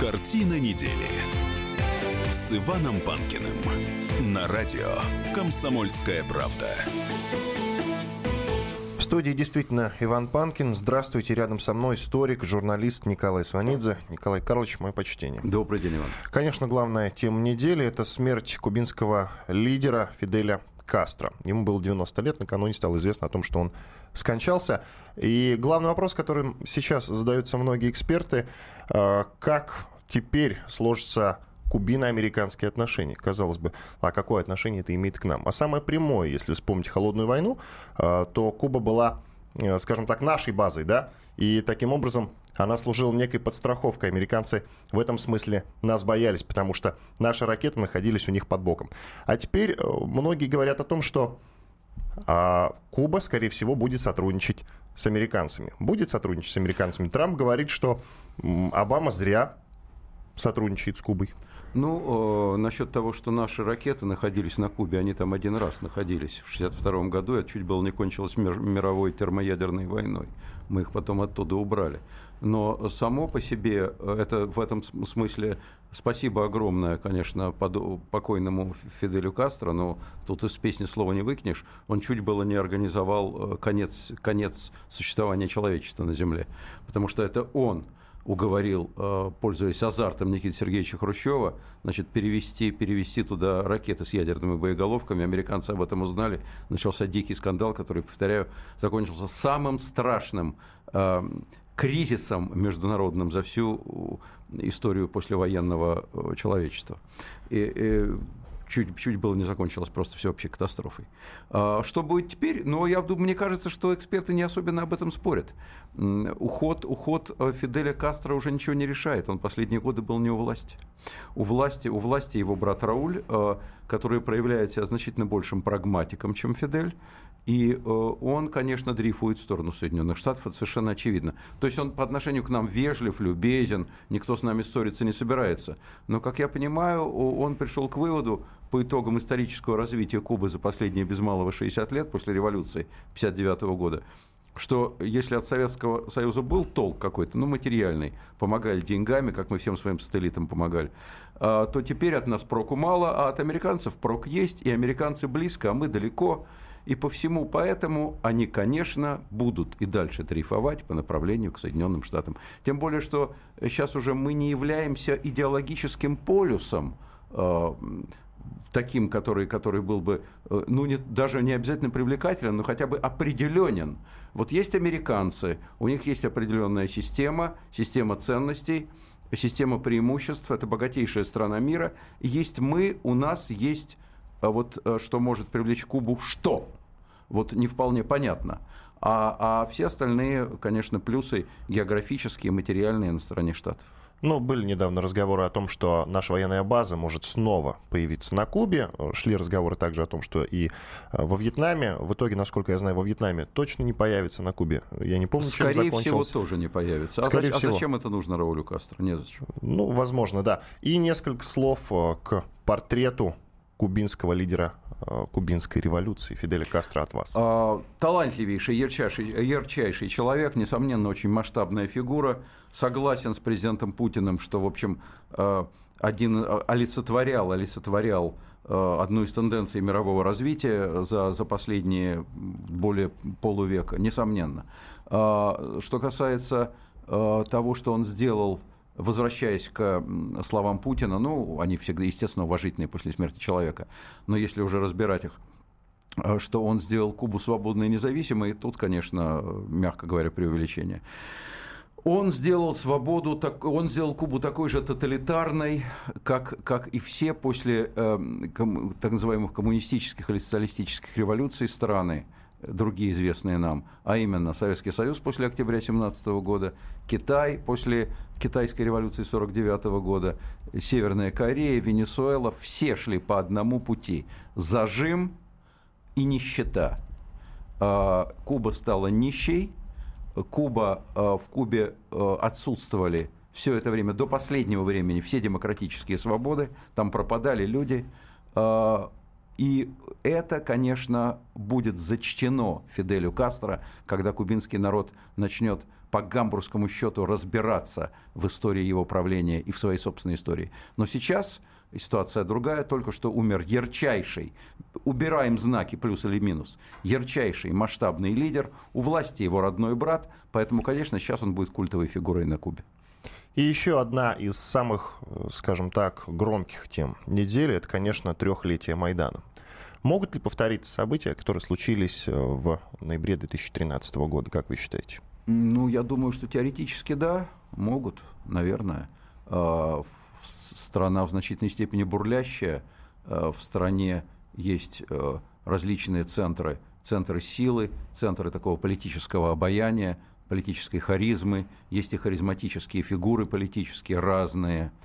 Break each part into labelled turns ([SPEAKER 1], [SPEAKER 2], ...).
[SPEAKER 1] Картина недели с Иваном Панкиным на радио «Комсомольская правда».
[SPEAKER 2] В студии действительно Иван Панкин. Здравствуйте. Рядом со мной историк, журналист Николай Сванидзе. Николай Карлович, мое почтение.
[SPEAKER 3] Добрый день, Иван.
[SPEAKER 2] Конечно, главная тема недели – это смерть кубинского лидера Фиделя Кастро. Ему было 90 лет, накануне стало известно о том, что он скончался. И главный вопрос, который сейчас задаются многие эксперты, как теперь сложится кубино-американские отношения. Казалось бы, а какое отношение это имеет к нам? А самое прямое, если вспомнить холодную войну, э, то Куба была, э, скажем так, нашей базой, да, и таким образом она служила некой подстраховкой. Американцы в этом смысле нас боялись, потому что наши ракеты находились у них под боком. А теперь э, многие говорят о том, что а, Куба, скорее всего, будет сотрудничать с американцами. Будет сотрудничать с американцами. Трамп говорит, что Обама зря сотрудничает с Кубой.
[SPEAKER 3] Ну, э, насчет того, что наши ракеты находились на Кубе, они там один раз находились в 1962 году, это чуть было не кончилось мировой термоядерной войной. Мы их потом оттуда убрали. Но само по себе, э, это в этом смысле спасибо огромное, конечно, покойному Фиделю Кастро, но тут из песни слова не выкинешь. Он чуть было не организовал э, конец, конец существования человечества на Земле. Потому что это он уговорил, э, пользуясь азартом Никиты Сергеевича Хрущева, значит, перевести, перевести туда ракеты с ядерными боеголовками. Американцы об этом узнали. Начался дикий скандал, который, повторяю, закончился самым страшным кризисом международным за всю историю послевоенного э, человечества. И, и чуть, чуть было не закончилось просто всеобщей катастрофой. А, что будет теперь? Ну, я думаю, мне кажется, что эксперты не особенно об этом спорят. Уход, уход э, Фиделя Кастро уже ничего не решает. Он последние годы был не у власти. У власти, у власти его брат Рауль, э, который проявляет себя значительно большим прагматиком, чем Фидель. И э, он, конечно, дрейфует в сторону Соединенных Штатов, это совершенно очевидно. То есть он по отношению к нам вежлив, любезен, никто с нами ссориться не собирается. Но, как я понимаю, он пришел к выводу по итогам исторического развития Кубы за последние без малого 60 лет после революции 1959 года, что если от Советского Союза был толк какой-то, ну, материальный, помогали деньгами, как мы всем своим сателлитам помогали, а, то теперь от нас проку мало, а от американцев прок есть, и американцы близко, а мы далеко – и по всему поэтому они, конечно, будут и дальше дрейфовать по направлению к Соединенным Штатам. Тем более, что сейчас уже мы не являемся идеологическим полюсом, э, таким, который, который был бы, э, ну, не, даже не обязательно привлекателен, но хотя бы определенен. Вот есть американцы, у них есть определенная система, система ценностей, система преимуществ, это богатейшая страна мира. Есть мы, у нас есть а вот э, что может привлечь Кубу, что? Вот не вполне понятно. А, а все остальные, конечно, плюсы географические, материальные на стороне Штатов.
[SPEAKER 2] Ну, были недавно разговоры о том, что наша военная база может снова появиться на Кубе. Шли разговоры также о том, что и э, во Вьетнаме, в итоге, насколько я знаю, во Вьетнаме точно не появится на Кубе. Я не помню,
[SPEAKER 3] Скорее
[SPEAKER 2] чем
[SPEAKER 3] закончился. всего, тоже не появится. А, Скорее а, всего. а зачем это нужно Раулю Кастро? Незачем.
[SPEAKER 2] Ну, возможно, да. И несколько слов э, к портрету кубинского лидера э, кубинской революции Фиделя Кастро от вас? А,
[SPEAKER 3] талантливейший, ярчайший, ярчайший человек, несомненно, очень масштабная фигура. Согласен с президентом Путиным, что, в общем, э, один э, олицетворял, олицетворял одну из тенденций мирового развития за, за последние более полувека, несомненно. А, что касается того, что он сделал возвращаясь к словам Путина, ну, они всегда, естественно, уважительные после смерти человека, но если уже разбирать их, э, что он сделал Кубу свободной и независимой, тут, конечно, мягко говоря, преувеличение. Он сделал свободу, он сделал Кубу такой же тоталитарной, как, как и все после э, так называемых коммунистических или социалистических революций страны другие известные нам, а именно Советский Союз после октября 17 года, Китай после китайской революции 49 года, Северная Корея, Венесуэла, все шли по одному пути. Зажим и нищета. А, Куба стала нищей, Куба, а, в Кубе а, отсутствовали все это время, до последнего времени, все демократические свободы, там пропадали люди, и это, конечно, будет зачтено Фиделю Кастро, когда кубинский народ начнет по гамбургскому счету разбираться в истории его правления и в своей собственной истории. Но сейчас ситуация другая, только что умер ярчайший, убираем знаки плюс или минус, ярчайший масштабный лидер, у власти его родной брат, поэтому, конечно, сейчас он будет культовой фигурой на Кубе.
[SPEAKER 2] И еще одна из самых, скажем так, громких тем недели, это, конечно, трехлетие Майдана. Могут ли повториться события, которые случились э, в ноябре 2013 года, как вы считаете?
[SPEAKER 3] Ну, я думаю, что теоретически да, могут, наверное. А, страна в значительной степени бурлящая, а, в стране есть э, различные центры, центры силы, центры такого политического обаяния, политической харизмы, есть и харизматические фигуры политические разные –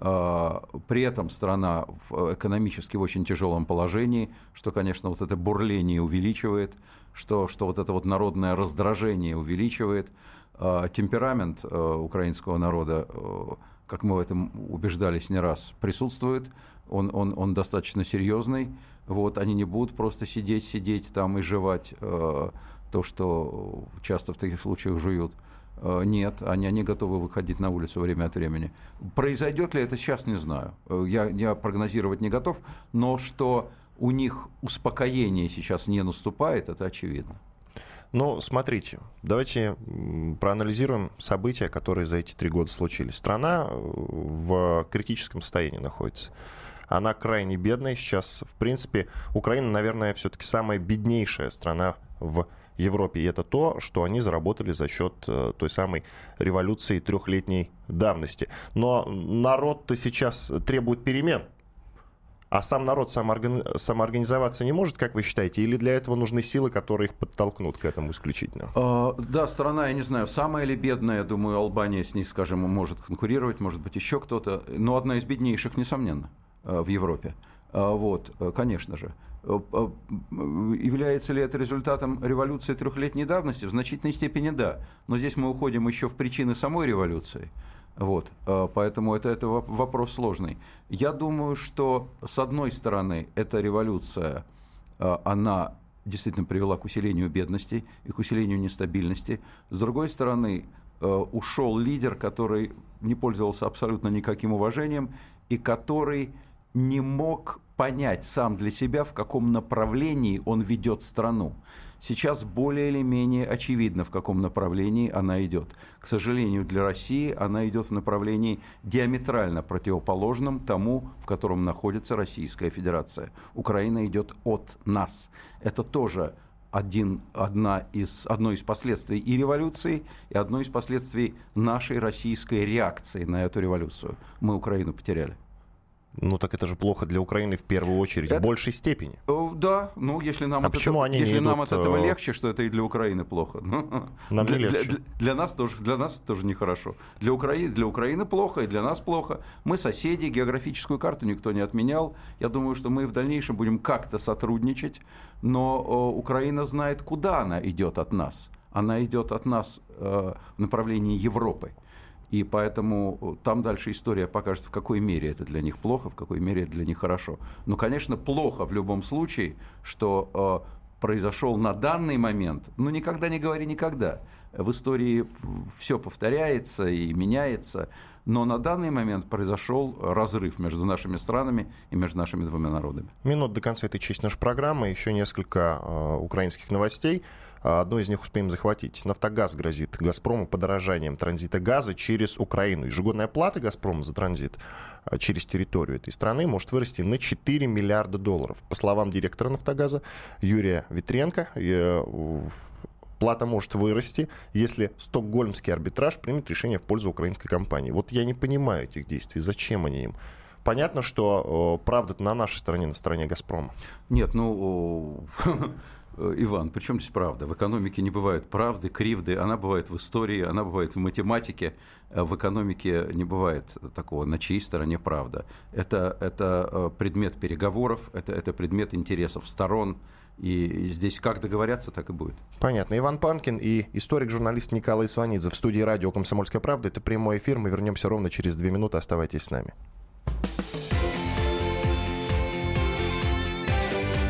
[SPEAKER 3] а, при этом страна экономически в очень тяжелом положении, что, конечно, вот это бурление увеличивает, что, что вот это вот народное раздражение увеличивает. А, темперамент э, украинского народа, э, как мы в этом убеждались не раз, присутствует. Он, он, он достаточно серьезный. Вот, они не будут просто сидеть, сидеть там и жевать э, то, что часто в таких случаях жуют. Э, нет, они, они готовы выходить на улицу время от времени. Произойдет ли это сейчас, не знаю. Э, я, я прогнозировать не готов, но что у них успокоение сейчас не наступает, это очевидно.
[SPEAKER 2] Ну, смотрите, давайте проанализируем события, которые за эти три года случились. Страна э, в критическом состоянии находится. Она крайне бедная. Сейчас, в принципе, Украина, наверное, все-таки самая беднейшая страна в Европе. И это то, что они заработали за счет э, той самой революции трехлетней давности. Но народ-то сейчас требует перемен. А сам народ самоорганизоваться не может, как вы считаете? Или для этого нужны силы, которые их подтолкнут к этому исключительно?
[SPEAKER 3] А, да, страна, я не знаю, самая или бедная, я думаю, Албания с ней, скажем, может конкурировать, может быть, еще кто-то. Но одна из беднейших, несомненно, э, в Европе. А, вот, э, конечно же. Э, является ли это результатом революции трехлетней давности? В значительной степени да. Но здесь мы уходим еще в причины самой революции. Вот, э, поэтому это, это вопрос сложный. Я думаю, что с одной стороны эта революция, она действительно привела к усилению бедности и к усилению нестабильности. С другой стороны, ушел лидер, который не пользовался абсолютно никаким уважением и который не мог понять сам для себя, в каком направлении он ведет страну. Сейчас более или менее очевидно, в каком направлении она идет. К сожалению, для России она идет в направлении диаметрально противоположном тому, в котором находится Российская Федерация. Украина идет от нас. Это тоже один, одна из, одно из последствий и революции, и одно из последствий нашей российской реакции на эту революцию. Мы Украину потеряли.
[SPEAKER 2] Ну так это же плохо для Украины в первую очередь, это... в большей степени.
[SPEAKER 3] Э, да, ну если нам, а от, почему это, они если нам идут... от этого э, легче, что это и для Украины плохо. Ну,
[SPEAKER 2] нам для, не легче.
[SPEAKER 3] Для, для, нас тоже, для нас тоже нехорошо. Для Украины, для Украины плохо, и для нас плохо. Мы соседи, географическую карту никто не отменял. Я думаю, что мы в дальнейшем будем как-то сотрудничать, но о, Украина знает, куда она идет от нас. Она идет от нас э, в направлении Европы. И поэтому э, там дальше история покажет, в какой мере это для них плохо, в какой мере это для них хорошо. Но, конечно, плохо в любом случае, что э, произошел на данный момент, ну, никогда не говори никогда. В истории все повторяется и меняется, но на данный момент произошел разрыв между нашими странами и между нашими двумя народами.
[SPEAKER 2] Минут до конца этой части нашей программы, еще несколько э, украинских новостей. А, одну из них успеем захватить. «Нафтогаз» грозит «Газпрому» подорожанием транзита газа через Украину. Ежегодная плата «Газпрома» за транзит а, через территорию этой страны может вырасти на 4 миллиарда долларов. По словам директора «Нафтогаза» Юрия Витренко, э, плата может вырасти, если стокгольмский арбитраж примет решение в пользу украинской компании. Вот я не понимаю этих действий. Зачем они им? Понятно, что правда на нашей стороне, на стороне «Газпрома».
[SPEAKER 3] Нет, ну, Э, Иван, причем здесь правда? В экономике не бывает правды, кривды, она бывает в истории, она бывает в математике, а в экономике не бывает такого, на чьей стороне правда. Это, это э, предмет переговоров, это, это предмет интересов сторон, и здесь как договорятся, так и будет.
[SPEAKER 2] Понятно. Иван Панкин и историк-журналист Николай Сванидзе в студии радио «Комсомольская правда». Это прямой эфир. Мы вернемся ровно через две минуты. Оставайтесь с нами.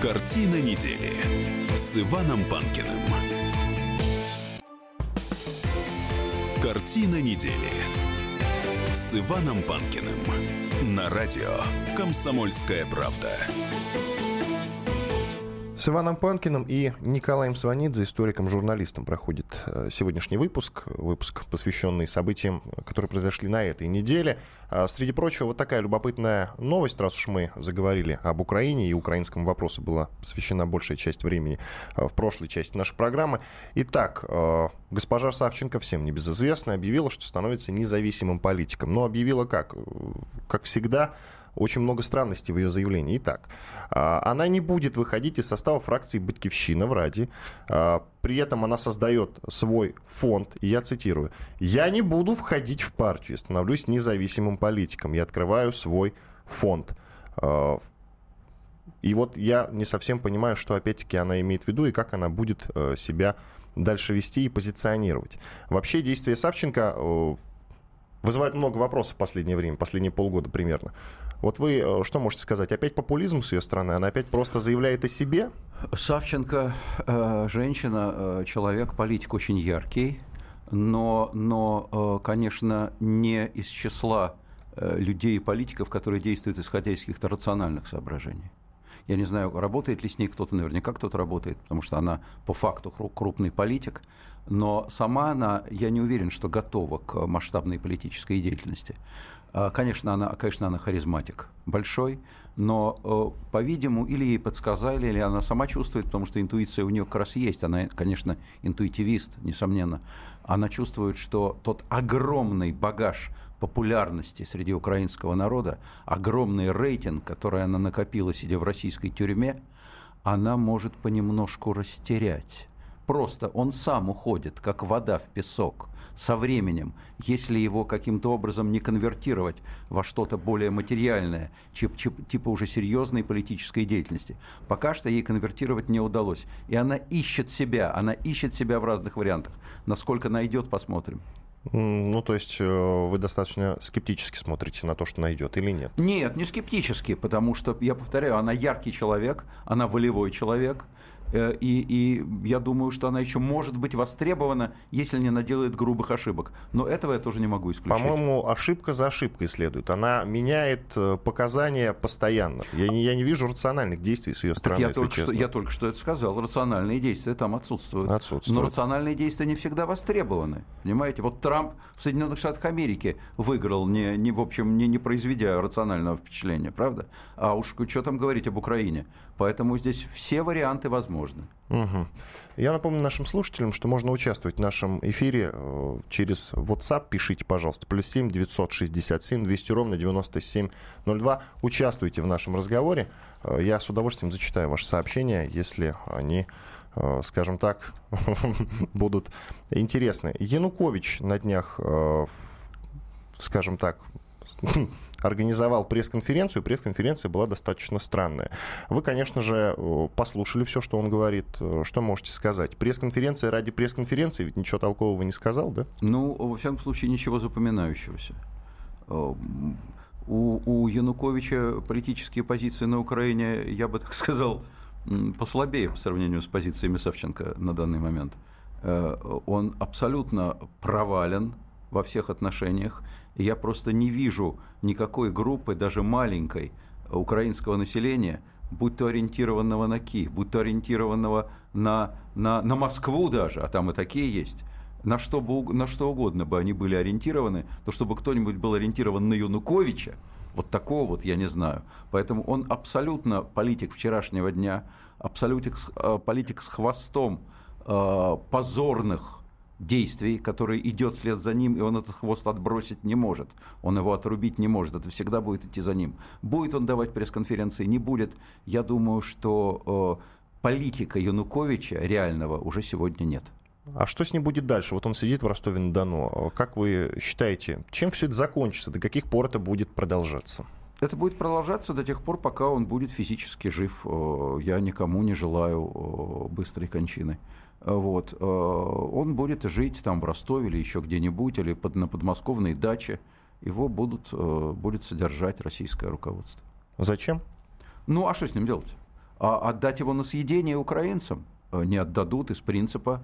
[SPEAKER 1] Картина недели с Иваном Панкиным. Картина недели с Иваном Панкиным на радио «Комсомольская правда».
[SPEAKER 2] С Иваном Панкиным и Николаем Сванидзе, историком-журналистом, проходит э, сегодняшний выпуск. Выпуск, посвященный событиям, которые произошли на этой неделе. А, среди прочего, вот такая любопытная новость, раз уж мы заговорили об Украине, и украинскому вопросу была посвящена большая часть времени э, в прошлой части нашей программы. Итак, э, госпожа Савченко, всем небезызвестная, объявила, что становится независимым политиком. Но объявила как? Как всегда, очень много странностей в ее заявлении. Итак, а, она не будет выходить из состава фракции «Батькивщина» в Раде. А, при этом она создает свой фонд, и я цитирую, «Я не буду входить в партию, становлюсь независимым политиком, я открываю свой фонд». А, и вот я не совсем понимаю, что опять-таки она имеет в виду и как она будет э, себя дальше вести и позиционировать. Вообще действия Савченко э, вызывают много вопросов в последнее время, последние полгода примерно. Вот вы э, что можете сказать? Опять популизм с ее стороны? Она опять просто заявляет о себе?
[SPEAKER 3] Савченко э, женщина, э, человек, политик очень яркий, но, но конечно, не из числа людей и политиков, которые действуют исходя из каких-то рациональных соображений. Я не знаю, работает ли с ней кто-то, наверняка кто-то работает, потому что она по факту крупный политик, но сама она, я не уверен, что готова к масштабной политической деятельности. А, конечно, она, конечно, она харизматик большой, но, э, по-видимому, или ей подсказали, или она сама чувствует, потому что интуиция у нее как раз есть. Она, конечно, интуитивист, несомненно. Она чувствует, что тот огромный багаж популярности среди украинского народа, огромный рейтинг, который она накопила, сидя в российской тюрьме, она может понемножку растерять просто он сам уходит, как вода в песок, со временем, если его каким-то образом не конвертировать во что-то более материальное, типа уже серьезной политической деятельности. Пока что ей конвертировать не удалось. И она ищет себя, она ищет себя в разных вариантах. Насколько найдет, посмотрим.
[SPEAKER 2] Ну, то есть э, вы достаточно скептически смотрите на то, что найдет или нет?
[SPEAKER 3] Нет, не скептически, потому что, я повторяю, она яркий человек, она волевой человек, и, и я думаю, что она еще может быть востребована, если не наделает грубых ошибок. Но этого я тоже не могу исключить.
[SPEAKER 2] По-моему, ошибка за ошибкой следует. Она меняет э, показания постоянно. Я не, я не вижу рациональных действий с ее стороны,
[SPEAKER 3] так я, только что, я только что это сказал. Рациональные действия там отсутствуют.
[SPEAKER 2] отсутствуют.
[SPEAKER 3] Но рациональные действия не всегда востребованы. Понимаете? Вот Трамп в Соединенных Штатах Америки выиграл, не, не, в общем, не, не произведя рационального впечатления, правда? А уж что там говорить об Украине? Поэтому здесь все варианты возможны.
[SPEAKER 2] Угу. Я напомню нашим слушателям, что можно участвовать в нашем эфире э, через WhatsApp. Пишите, пожалуйста, плюс 7 967 200 ровно 9702. Участвуйте в нашем разговоре. Э, я с удовольствием зачитаю ваши сообщения, если они э, скажем так, будут интересны. Янукович на днях, скажем так, организовал пресс-конференцию. Пресс-конференция была достаточно странная. Вы, конечно же, послушали все, что он говорит. Что можете сказать? Пресс-конференция ради пресс-конференции, ведь ничего толкового не сказал, да?
[SPEAKER 3] Ну, во всяком случае, ничего запоминающегося. Э, у, у Януковича политические позиции на Украине, я бы так сказал, послабее по сравнению с позициями Савченко на данный момент. Э, он абсолютно провален во всех отношениях. Я просто не вижу никакой группы, даже маленькой, украинского населения, будь то ориентированного на Киев, будь то ориентированного на, на, на Москву даже, а там и такие есть, на что, бы, на что угодно бы они были ориентированы, то чтобы кто-нибудь был ориентирован на Януковича, вот такого вот я не знаю. Поэтому он абсолютно политик вчерашнего дня, абсолютно э, политик с хвостом э, позорных действий, который идет вслед за ним, и он этот хвост отбросить не может. Он его отрубить не может. Это всегда будет идти за ним. Будет он давать пресс-конференции, не будет. Я думаю, что э, политика Януковича реального уже сегодня нет.
[SPEAKER 2] А что с ним будет дальше? Вот он сидит в Ростове-на-Дону. Как вы считаете, чем все это закончится? До каких пор это будет продолжаться?
[SPEAKER 3] Это будет продолжаться до тех пор, пока он будет физически жив. Э, я никому не желаю э, быстрой кончины. Вот. Э, он будет жить там в Ростове или еще где-нибудь, или под, на подмосковной даче. Его будут, э, будет содержать российское руководство.
[SPEAKER 2] Зачем?
[SPEAKER 3] Ну, а что с ним делать? А отдать его на съедение украинцам? Э, не отдадут из принципа.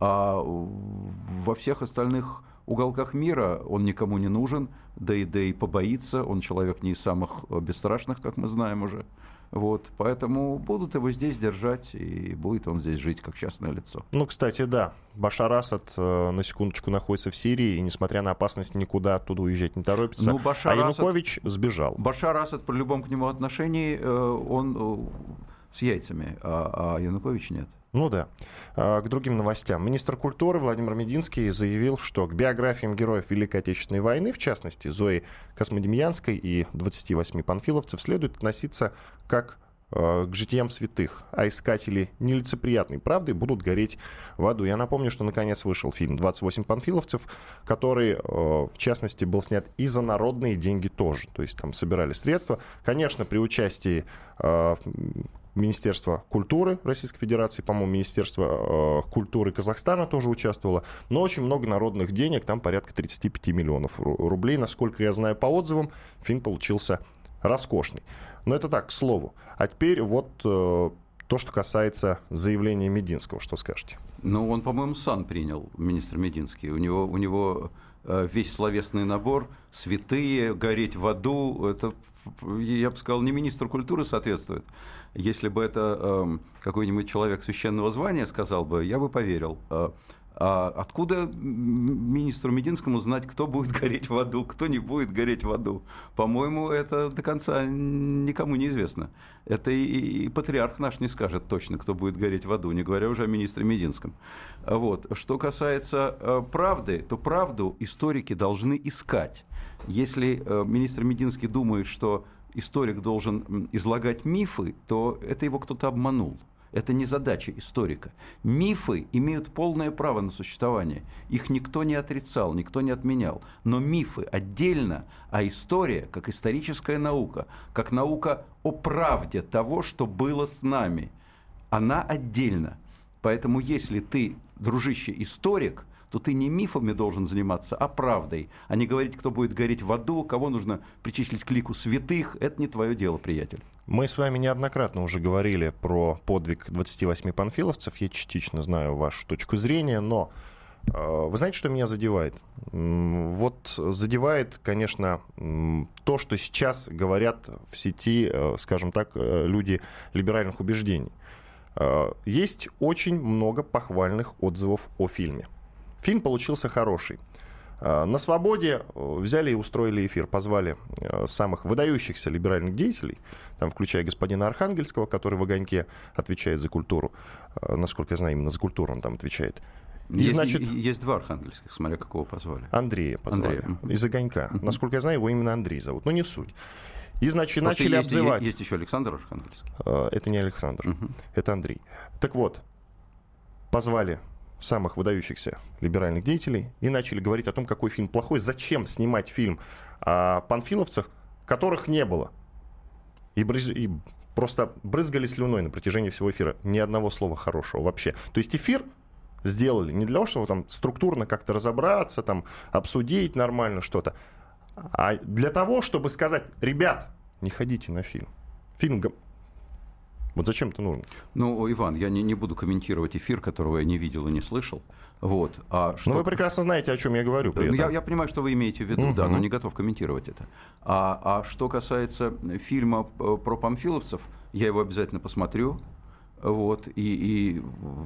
[SPEAKER 3] А во всех остальных уголках мира он никому не нужен, да и, да и побоится, он человек не из самых бесстрашных, как мы знаем уже. Вот, поэтому будут его здесь держать, и будет он здесь жить как частное лицо.
[SPEAKER 2] Ну, кстати, да. Башар Асад, э, на секундочку, находится в Сирии, и, несмотря на опасность, никуда оттуда уезжать не торопится. Ну, Башар а Янукович Асад, сбежал.
[SPEAKER 3] Башар Асад при любом к нему отношении, э, он э, с яйцами, а, а Янукович нет.
[SPEAKER 2] Ну да. А, к другим новостям. Министр культуры Владимир Мединский заявил, что к биографиям героев Великой Отечественной войны, в частности, Зои Космодемьянской и 28 панфиловцев, следует относиться как а, к житиям святых, а искатели нелицеприятной правды будут гореть в аду. Я напомню, что наконец вышел фильм «28 панфиловцев», который, а, в частности, был снят и за народные деньги тоже. То есть там собирали средства. Конечно, при участии Министерство культуры Российской Федерации, по-моему, Министерство э, культуры Казахстана тоже участвовало, но очень много народных денег, там порядка 35 миллионов рублей. Насколько я знаю по отзывам, фильм получился роскошный. Но это так, к слову. А теперь вот э, то, что касается заявления Мединского, что скажете?
[SPEAKER 3] Ну, он, по-моему, сан принял, министр Мединский. У него, у него э, весь словесный набор, святые, гореть в аду, это, я бы сказал, не министр культуры соответствует. Если бы это э, какой-нибудь человек священного звания сказал бы, я бы поверил. Э, а откуда министру Мединскому знать, кто будет гореть в аду, кто не будет гореть в аду? По-моему, это до конца никому не известно. Это и, и патриарх наш не скажет точно, кто будет гореть в аду, не говоря уже о министре Мединском. Вот. Что касается э, правды, то правду историки должны искать. Если э, министр Мединский думает, что историк должен излагать мифы, то это его кто-то обманул. Это не задача историка. Мифы имеют полное право на существование. Их никто не отрицал, никто не отменял. Но мифы отдельно, а история, как историческая наука, как наука о правде того, что было с нами, она отдельно. Поэтому если ты, дружище, историк – то ты не мифами должен заниматься, а правдой, а не говорить, кто будет гореть в аду, кого нужно причислить к лику святых. Это не твое дело, приятель.
[SPEAKER 2] Мы с вами неоднократно уже говорили про подвиг 28 панфиловцев. Я частично знаю вашу точку зрения, но э, вы знаете, что меня задевает? Вот задевает, конечно, то, что сейчас говорят в сети, э, скажем так, э, люди либеральных убеждений. Есть очень много похвальных отзывов о фильме. Фильм получился хороший. А, на свободе э, взяли и устроили эфир, позвали э, самых выдающихся либеральных деятелей, там, включая господина Архангельского, который в «Огоньке» отвечает за культуру. А, насколько я знаю, именно за культуру он там отвечает.
[SPEAKER 3] И, есть, значит, есть два архангельских, смотря какого позвали.
[SPEAKER 2] Андрея позвали. Андрея. Из «Огонька». Насколько я знаю, его именно Андрей зовут. Но не суть. И, значит, Просто начали есть, обзывать.
[SPEAKER 3] Есть еще Александр Архангельский.
[SPEAKER 2] А, это не Александр, угу. это Андрей. Так вот, позвали самых выдающихся либеральных деятелей и начали говорить о том, какой фильм плохой, зачем снимать фильм о панфиловцах, которых не было. И, брыз... и просто брызгали слюной на протяжении всего эфира. Ни одного слова хорошего вообще. То есть эфир сделали не для того, чтобы там структурно как-то разобраться, там, обсудить нормально что-то, а для того, чтобы сказать, ребят, не ходите на фильм. Фильм вот зачем это нужно?
[SPEAKER 3] Ну, Иван, я не, не буду комментировать эфир, которого я не видел и не слышал. Вот.
[SPEAKER 2] А что... Но вы прекрасно знаете, о чем я говорю. При
[SPEAKER 3] этом. Я, я понимаю, что вы имеете в виду, угу. да, но не готов комментировать это. А, а что касается фильма э, про памфиловцев, я его обязательно посмотрю. Вот, и, и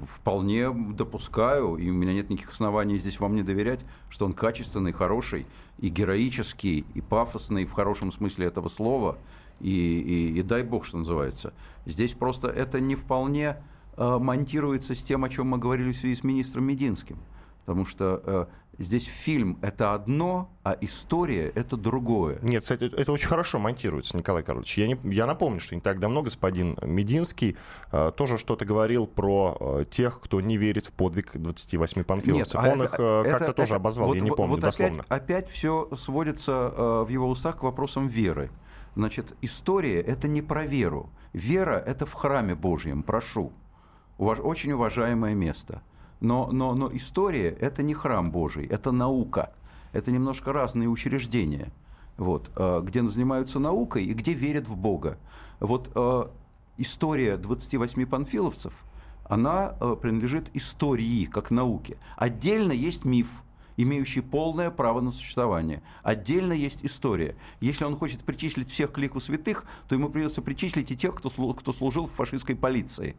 [SPEAKER 3] вполне допускаю, и у меня нет никаких оснований здесь вам не доверять, что он качественный, хороший, и героический, и пафосный в хорошем смысле этого слова – и, и, и дай бог, что называется. Здесь просто это не вполне э, монтируется с тем, о чем мы говорили в связи с министром Мединским. Потому что э, здесь фильм это одно, а история это другое.
[SPEAKER 2] Нет, кстати, это очень хорошо монтируется, Николай Карлович. Я, не, я напомню, что не так давно господин Мединский э, тоже что-то говорил про э, тех, кто не верит в подвиг 28 панфиловцев. Нет, а Он это, их э, как-то это, тоже это, обозвал, вот, я не помню
[SPEAKER 3] вот
[SPEAKER 2] дословно.
[SPEAKER 3] Опять, опять все сводится э, в его устах к вопросам веры. Значит, история – это не про веру. Вера – это в храме Божьем, прошу. Уваж... Очень уважаемое место. Но, но, но история – это не храм Божий, это наука. Это немножко разные учреждения, вот, э, где занимаются наукой и где верят в Бога. Вот э, история 28 панфиловцев, она э, принадлежит истории, как науке. Отдельно есть миф. Имеющий полное право на существование. Отдельно есть история. Если он хочет причислить всех к лику святых, то ему придется причислить и тех, кто, кто служил в фашистской полиции.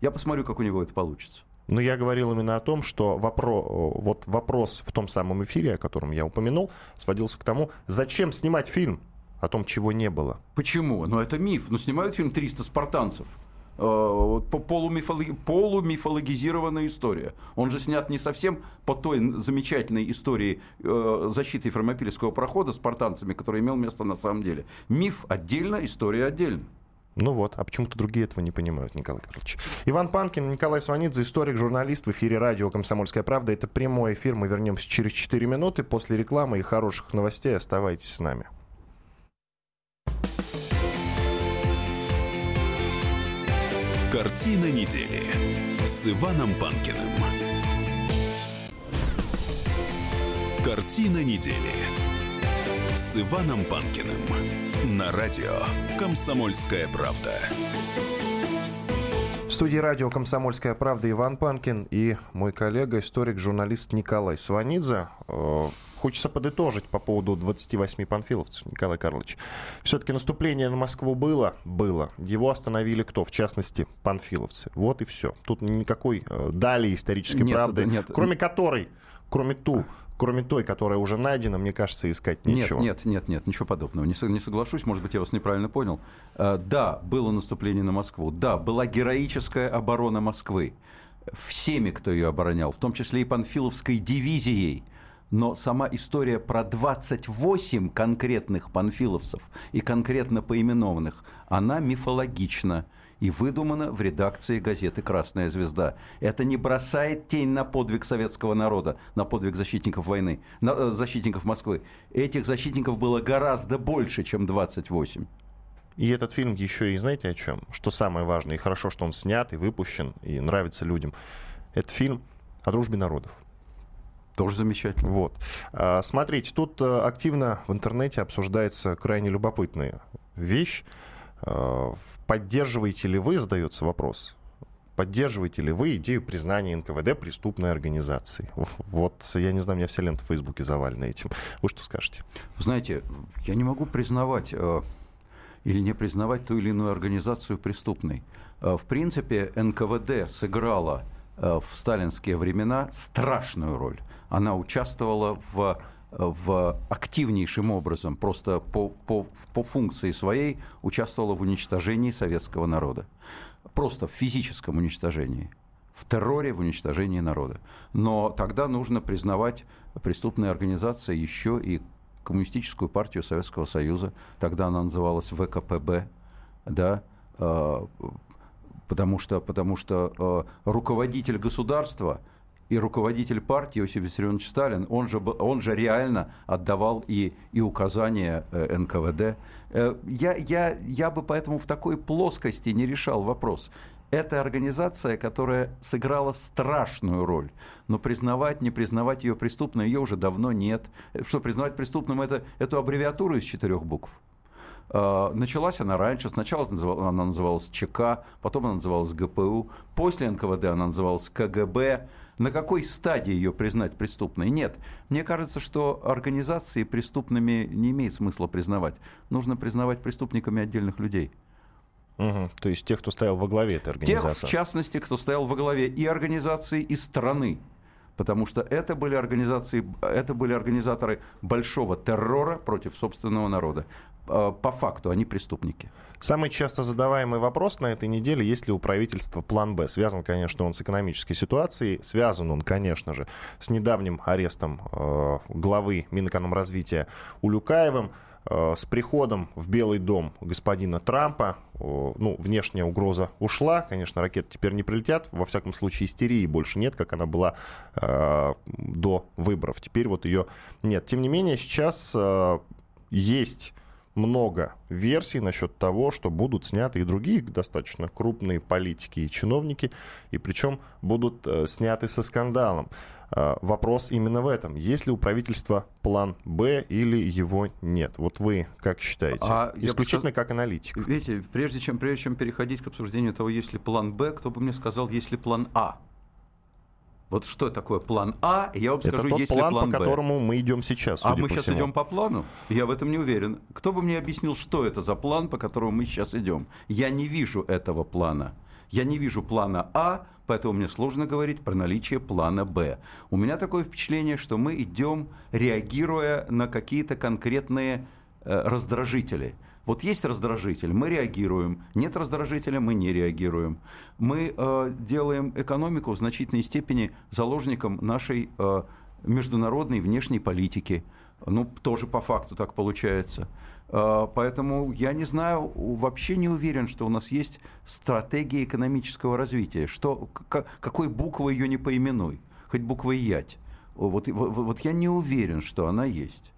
[SPEAKER 3] Я посмотрю, как у него это получится.
[SPEAKER 2] Но я говорил именно о том, что вопрос, вот вопрос в том самом эфире, о котором я упомянул, сводился к тому, зачем снимать фильм о том, чего не было.
[SPEAKER 3] Почему? Ну, это миф. Ну, снимают фильм «300 спартанцев». Э, полумифологизированная история. Он же снят не совсем по той замечательной истории э, защиты Фермопильского прохода спартанцами, которая имел место на самом деле. Миф отдельно, история отдельно.
[SPEAKER 2] Ну вот, а почему-то другие этого не понимают, Николай Карлович. Иван Панкин, Николай Сванидзе, историк, журналист в эфире радио «Комсомольская правда». Это прямой эфир, мы вернемся через 4 минуты после рекламы и хороших новостей. Оставайтесь с нами.
[SPEAKER 1] Картина недели с Иваном Панкиным. Картина недели с Иваном Панкиным на радио «Комсомольская правда».
[SPEAKER 2] В студии радио «Комсомольская правда» Иван Панкин и мой коллега, историк, журналист Николай Сванидзе. Э, Хочется подытожить по поводу 28 панфиловцев, Николай Карлович. Все-таки наступление на Москву было? Было. Его остановили кто? В частности, панфиловцы. Вот и все. Тут никакой э, далее исторической нет, правды, нет. кроме которой, кроме ту, кроме той, которая уже найдена, мне кажется, искать нечего.
[SPEAKER 3] Нет, нет, нет, нет, ничего подобного. Не, не соглашусь, может быть, я вас неправильно понял. Э, да, было наступление на Москву. Да, была героическая оборона Москвы. Всеми, кто ее оборонял, в том числе и Панфиловской дивизией – но сама история про 28 конкретных панфиловцев и конкретно поименованных, она мифологична и выдумана в редакции газеты «Красная звезда». Это не бросает тень на подвиг советского народа, на подвиг защитников войны, на, э, защитников Москвы. Этих защитников было гораздо больше, чем 28.
[SPEAKER 2] И этот фильм еще и знаете о чем? Что самое важное, и хорошо, что он снят и выпущен, и нравится людям. Это фильм о дружбе народов.
[SPEAKER 3] Тоже замечательно.
[SPEAKER 2] Вот. А, смотрите, тут э, активно в интернете обсуждается крайне любопытная вещь. Поддерживаете ли вы, задается вопрос, поддерживаете ли вы идею признания НКВД преступной организацией? Вот, я не знаю, у меня вся лента в Фейсбуке завалена этим. Вы что скажете?
[SPEAKER 3] Знаете, я не могу признавать э, или не признавать ту или иную организацию преступной. Э, в принципе, НКВД сыграла э, в сталинские времена страшную роль она участвовала в в активнейшим образом, просто по, по, по функции своей, участвовала в уничтожении советского народа. Просто в физическом уничтожении, в терроре, в уничтожении народа. Но тогда нужно признавать преступные организации еще и Коммунистическую партию Советского Союза, тогда она называлась ВКПБ, да, э, потому что, потому что э, руководитель государства – и руководитель партии Иосиф Виссарионович Сталин, он же, он же реально отдавал и, и указания э, НКВД. Э, я, я, я бы поэтому в такой плоскости не решал вопрос. Это организация, которая сыграла страшную роль. Но признавать, не признавать ее преступной, ее уже давно нет. Что, признавать преступным это, эту аббревиатуру из четырех букв? Началась она раньше. Сначала она называлась ЧК, потом она называлась ГПУ, после НКВД она называлась КГБ на какой стадии ее признать преступной? Нет. Мне кажется, что организации преступными не имеет смысла признавать. Нужно признавать преступниками отдельных людей.
[SPEAKER 2] Угу. То есть тех, кто стоял во главе этой организации.
[SPEAKER 3] Тех, в частности, кто стоял во главе и организации, и страны. Потому что это были организации, это были организаторы большого террора против собственного народа. А, по факту они преступники.
[SPEAKER 2] Самый часто задаваемый вопрос на этой неделе, есть ли у правительства план «Б». Связан, конечно, он с экономической ситуацией, связан он, конечно же, с недавним арестом э, главы Минэкономразвития Улюкаевым, э, с приходом в Белый дом господина Трампа, э, ну, внешняя угроза ушла, конечно, ракеты теперь не прилетят, во всяком случае истерии больше нет, как она была э, до выборов, теперь вот ее нет. Тем не менее, сейчас э, есть много версий насчет того, что будут сняты и другие достаточно крупные политики и чиновники, и причем будут э, сняты со скандалом. Э, вопрос именно в этом. Есть ли у правительства план «Б» или его нет? Вот вы как считаете? А Исключительно сказал, как аналитик.
[SPEAKER 3] Видите, прежде чем, прежде чем переходить к обсуждению того, есть ли план «Б», кто бы мне сказал, есть ли план «А»? Вот что такое план А, я вам скажу,
[SPEAKER 2] Это тот
[SPEAKER 3] есть
[SPEAKER 2] план,
[SPEAKER 3] ли план
[SPEAKER 2] по
[SPEAKER 3] Б.
[SPEAKER 2] которому мы идем сейчас,
[SPEAKER 3] А мы сейчас
[SPEAKER 2] всему.
[SPEAKER 3] идем по плану? Я в этом не уверен. Кто бы мне объяснил, что это за план, по которому мы сейчас идем? Я не вижу этого плана. Я не вижу плана А, поэтому мне сложно говорить про наличие плана Б. У меня такое впечатление, что мы идем, реагируя на какие-то конкретные раздражители. Вот есть раздражитель, мы реагируем. Нет раздражителя, мы не реагируем. Мы э, делаем экономику в значительной степени заложником нашей э, международной внешней политики. Ну, тоже по факту так получается. Э, Поэтому я не знаю, вообще не уверен, что у нас есть стратегия экономического развития. Что, к- какой буквой ее не поименуй, хоть буквой Ять. Вот, вот, вот я не уверен, что она есть.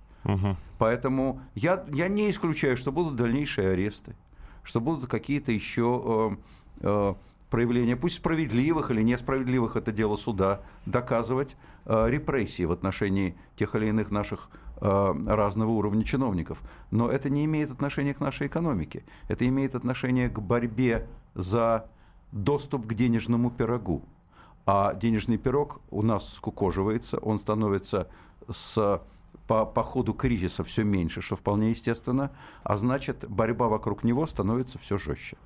[SPEAKER 3] Поэтому я, я не исключаю, что будут дальнейшие аресты, что будут какие-то еще э, э, проявления, пусть справедливых или несправедливых, это дело суда, доказывать э, репрессии в отношении тех или иных наших э, разного уровня чиновников. Но это не имеет отношения к нашей экономике. Это имеет отношение к борьбе за доступ к денежному пирогу. А денежный пирог у нас скукоживается, он становится с по, по ходу кризиса все меньше, что вполне естественно, а значит, борьба вокруг него становится все жестче.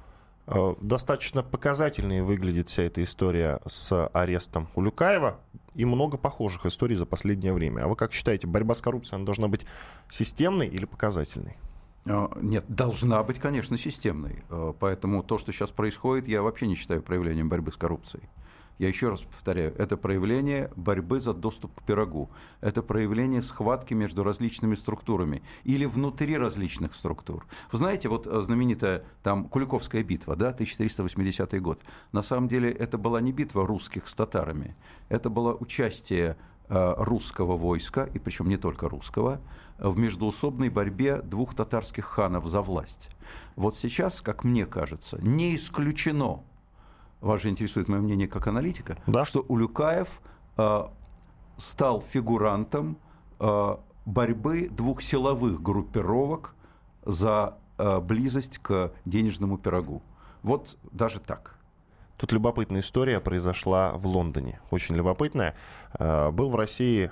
[SPEAKER 2] Э, Достаточно показательной выглядит вся эта история с арестом Улюкаева и много похожих историй за последнее время. А вы как считаете, борьба с коррупцией она должна быть системной или показательной?
[SPEAKER 3] А, Нет, должна быть, конечно, системной. А, Поэтому то, что сейчас происходит, я вообще не считаю проявлением борьбы с коррупцией. Я еще раз повторяю, это проявление борьбы за доступ к пирогу. Это проявление схватки между различными структурами или внутри различных структур. Вы знаете, вот э, знаменитая там Куликовская битва, да, 1480 год. На самом деле это была не битва русских с татарами. Это было участие э, русского войска, и причем не только русского, в междуусобной борьбе двух татарских ханов за власть. Вот сейчас, как мне кажется, не исключено, вас же интересует мое мнение как аналитика,
[SPEAKER 2] Да.
[SPEAKER 3] что Улюкаев э, стал фигурантом э, борьбы двух силовых группировок за э, близость к денежному пирогу. Вот даже так.
[SPEAKER 2] Тут любопытная история произошла в Лондоне. Очень любопытная. Был в России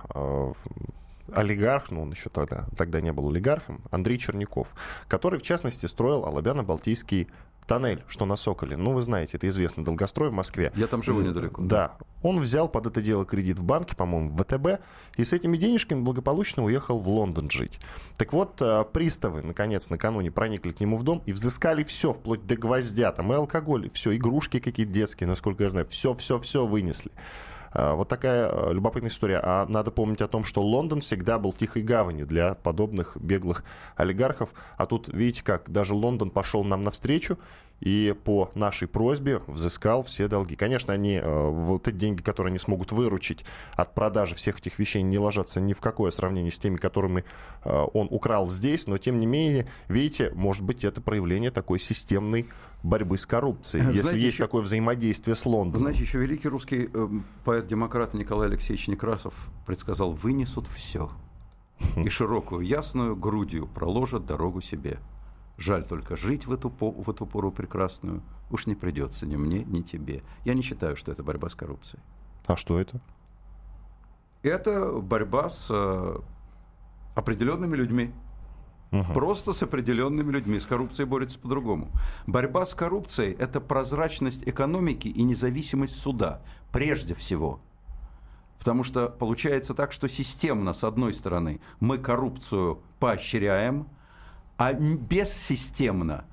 [SPEAKER 2] олигарх, ну он еще тогда, тогда не был олигархом, Андрей Черняков, который, в частности, строил Алабяно-Балтийский тоннель, что на Соколе. Ну, вы знаете, это известный долгострой в Москве.
[SPEAKER 3] Я там живу недалеко.
[SPEAKER 2] Да. Он взял под это дело кредит в банке, по-моему, в ВТБ, и с этими денежками благополучно уехал в Лондон жить. Так вот, э, приставы, наконец, накануне проникли к нему в дом и взыскали все, вплоть до гвоздя, там и алкоголь, и все, игрушки какие-то детские, насколько я знаю, все-все-все вынесли. А, Вот такая э, любопытная история. А надо помнить о том, что Лондон всегда был тихой гаванью для подобных беглых олигархов. А тут, видите как, даже Лондон пошел нам навстречу и по нашей просьбе взыскал все долги. Конечно, они, э, вот эти деньги, которые они смогут выручить от продажи всех этих вещей, не ложатся ни в какое сравнение с теми, которыми э, он украл здесь, но тем не менее, видите, может быть, это проявление такой системной борьбы с коррупцией,
[SPEAKER 3] Знаете,
[SPEAKER 2] если есть
[SPEAKER 3] еще-
[SPEAKER 2] такое взаимодействие с Лондоном.
[SPEAKER 3] Знаете, еще великий русский э, поэт-демократ Николай Алексеевич Некрасов предсказал «вынесут все, и широкую ясную грудью проложат дорогу себе. Жаль только жить в эту, по- в эту пору прекрасную уж не придется ни мне, ни тебе». Я не считаю, что это борьба с коррупцией.
[SPEAKER 2] А что это?
[SPEAKER 3] Это борьба с э, определенными людьми. Просто с определенными людьми. С коррупцией борется по-другому. Борьба с коррупцией – это прозрачность экономики и независимость суда. Прежде всего. Потому что получается так, что системно, с одной стороны, мы коррупцию поощряем, а бессистемно,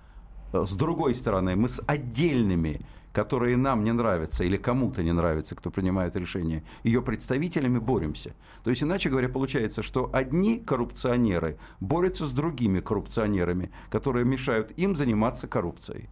[SPEAKER 3] э, с другой стороны, мы с отдельными, которые нам не нравятся или кому-то не нравится, кто принимает решения, ее представителями боремся. То есть, иначе говоря, получается, что одни коррупционеры борются с другими коррупционерами, которые мешают им заниматься коррупцией.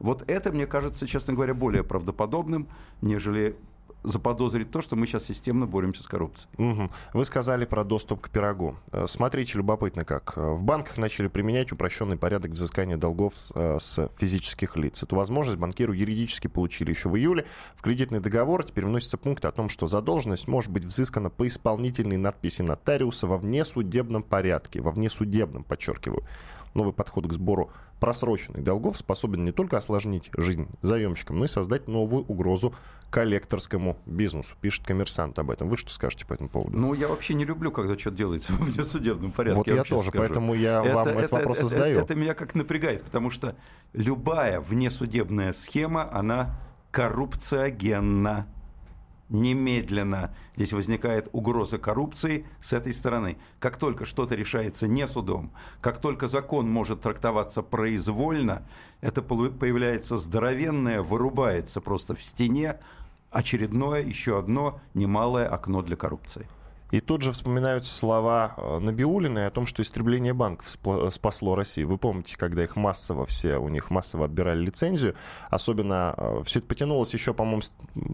[SPEAKER 3] Вот это, мне кажется, честно говоря, более правдоподобным, нежели заподозрить то, что мы сейчас системно боремся с коррупцией.
[SPEAKER 2] Мгм. Вы сказали про доступ к пирогу. Э, Смотрите, любопытно как. В банках начали применять упрощенный порядок взыскания долгов с, э, с физических лиц. Эту возможность банкиру юридически получили еще в июле. В кредитный договор теперь вносится пункт о том, что задолженность может быть взыскана по исполнительной надписи нотариуса во внесудебном порядке. Во внесудебном, подчеркиваю. Новый подход к сбору просроченных долгов способен не только осложнить жизнь заемщикам, но и создать новую угрозу коллекторскому бизнесу. Пишет коммерсант об этом. Вы что скажете по этому поводу?
[SPEAKER 3] Ну, я вообще не люблю, когда что-то делается в внесудебном порядке.
[SPEAKER 2] Вот я, я тоже, скажу. поэтому я это, вам это, этот вопрос
[SPEAKER 3] это,
[SPEAKER 2] задаю.
[SPEAKER 3] Это, это меня как напрягает, потому что любая внесудебная схема, она коррупциогенна немедленно здесь возникает угроза коррупции с этой стороны. Как только что-то решается не судом, как только закон может трактоваться произвольно, это появляется здоровенное, вырубается просто в стене очередное, еще одно немалое окно для коррупции.
[SPEAKER 2] И тут же вспоминаются слова э, Набиулиной о том, что истребление банков спасло Россию. Вы помните, когда их массово все, у них массово отбирали лицензию. Особенно э, все это потянулось еще, по-моему,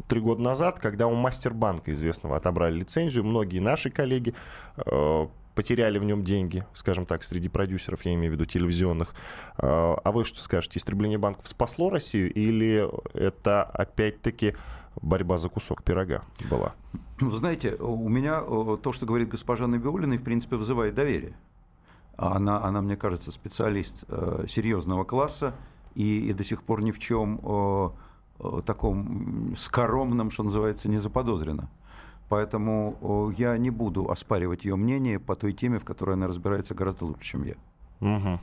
[SPEAKER 2] три года назад, когда у Мастербанка известного отобрали лицензию. Многие наши коллеги э, потеряли в нем деньги, скажем так, среди продюсеров, я имею в виду телевизионных. А вы что скажете, истребление банков спасло Россию или это опять-таки борьба за кусок пирога была.
[SPEAKER 3] Вы знаете, у меня то, что говорит госпожа Набиулина, в принципе, вызывает доверие. Она, она мне кажется, специалист э, серьезного класса и, и до сих пор ни в чем э, э, таком скоромном, что называется, не заподозрена. Поэтому э, я не буду оспаривать ее мнение по той теме, в которой она разбирается гораздо лучше, чем я.
[SPEAKER 2] Угу.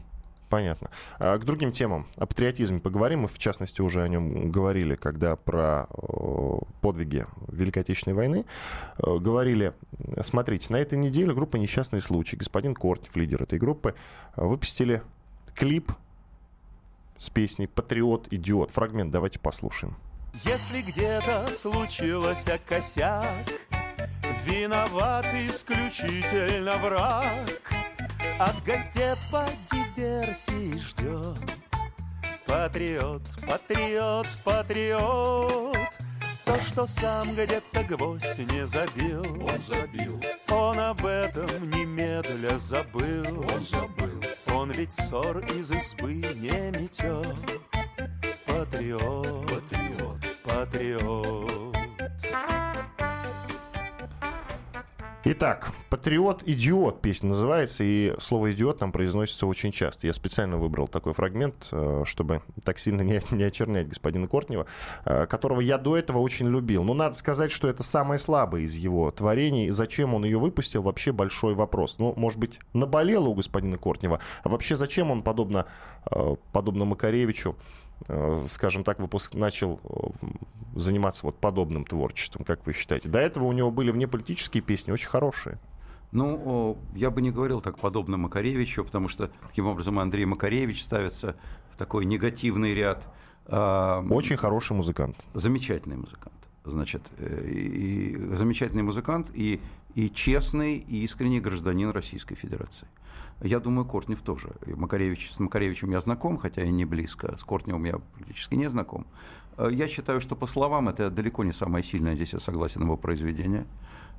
[SPEAKER 2] Понятно. А к другим темам. О патриотизме поговорим. Мы, в частности, уже о нем говорили, когда про подвиги Великой Отечественной войны э, говорили. Смотрите, на этой неделе группа «Несчастный случай», господин Кортнев, лидер этой группы, выпустили клип с песней «Патриот, идиот». Фрагмент давайте послушаем.
[SPEAKER 4] Если где-то случилось косяк, Виноват исключительно враг, От гостей по диверсии ждет. Патриот, патриот, патриот, То, что сам где-то гвоздь не забил,
[SPEAKER 5] Он забил,
[SPEAKER 4] Он об этом немедля забыл,
[SPEAKER 5] Он забыл,
[SPEAKER 4] Он ведь ссор из избы не метет. Патриот,
[SPEAKER 5] патриот,
[SPEAKER 4] патриот.
[SPEAKER 2] Итак, «Патриот, идиот» песня называется, и слово «идиот» там произносится очень часто. Я специально выбрал такой фрагмент, э, чтобы так сильно не, не очернять господина Кортнева, э, которого я до этого очень любил. Но надо сказать, что это самое слабое из его творений. Зачем он ее выпустил, вообще большой вопрос. Ну, может быть, наболело у господина Кортнева. А вообще зачем он, подобно, э, подобно Макаревичу, скажем так, выпуск начал э, заниматься вот подобным творчеством, как вы считаете? До этого у него были внеполитические песни, очень хорошие.
[SPEAKER 3] Ну, я бы не говорил так подобно Макаревичу, потому что таким образом Андрей Макаревич ставится в такой негативный ряд.
[SPEAKER 2] А, очень хороший музыкант.
[SPEAKER 3] Замечательный музыкант. Значит, э, и, и замечательный музыкант и, и честный и искренний гражданин Российской Федерации. Я думаю, Кортнев тоже. И Макаревич, с Макаревичем я знаком, хотя и не близко. С Кортневым я практически не знаком. Э, я считаю, что по словам это далеко не самое сильное здесь, я согласен, его произведение.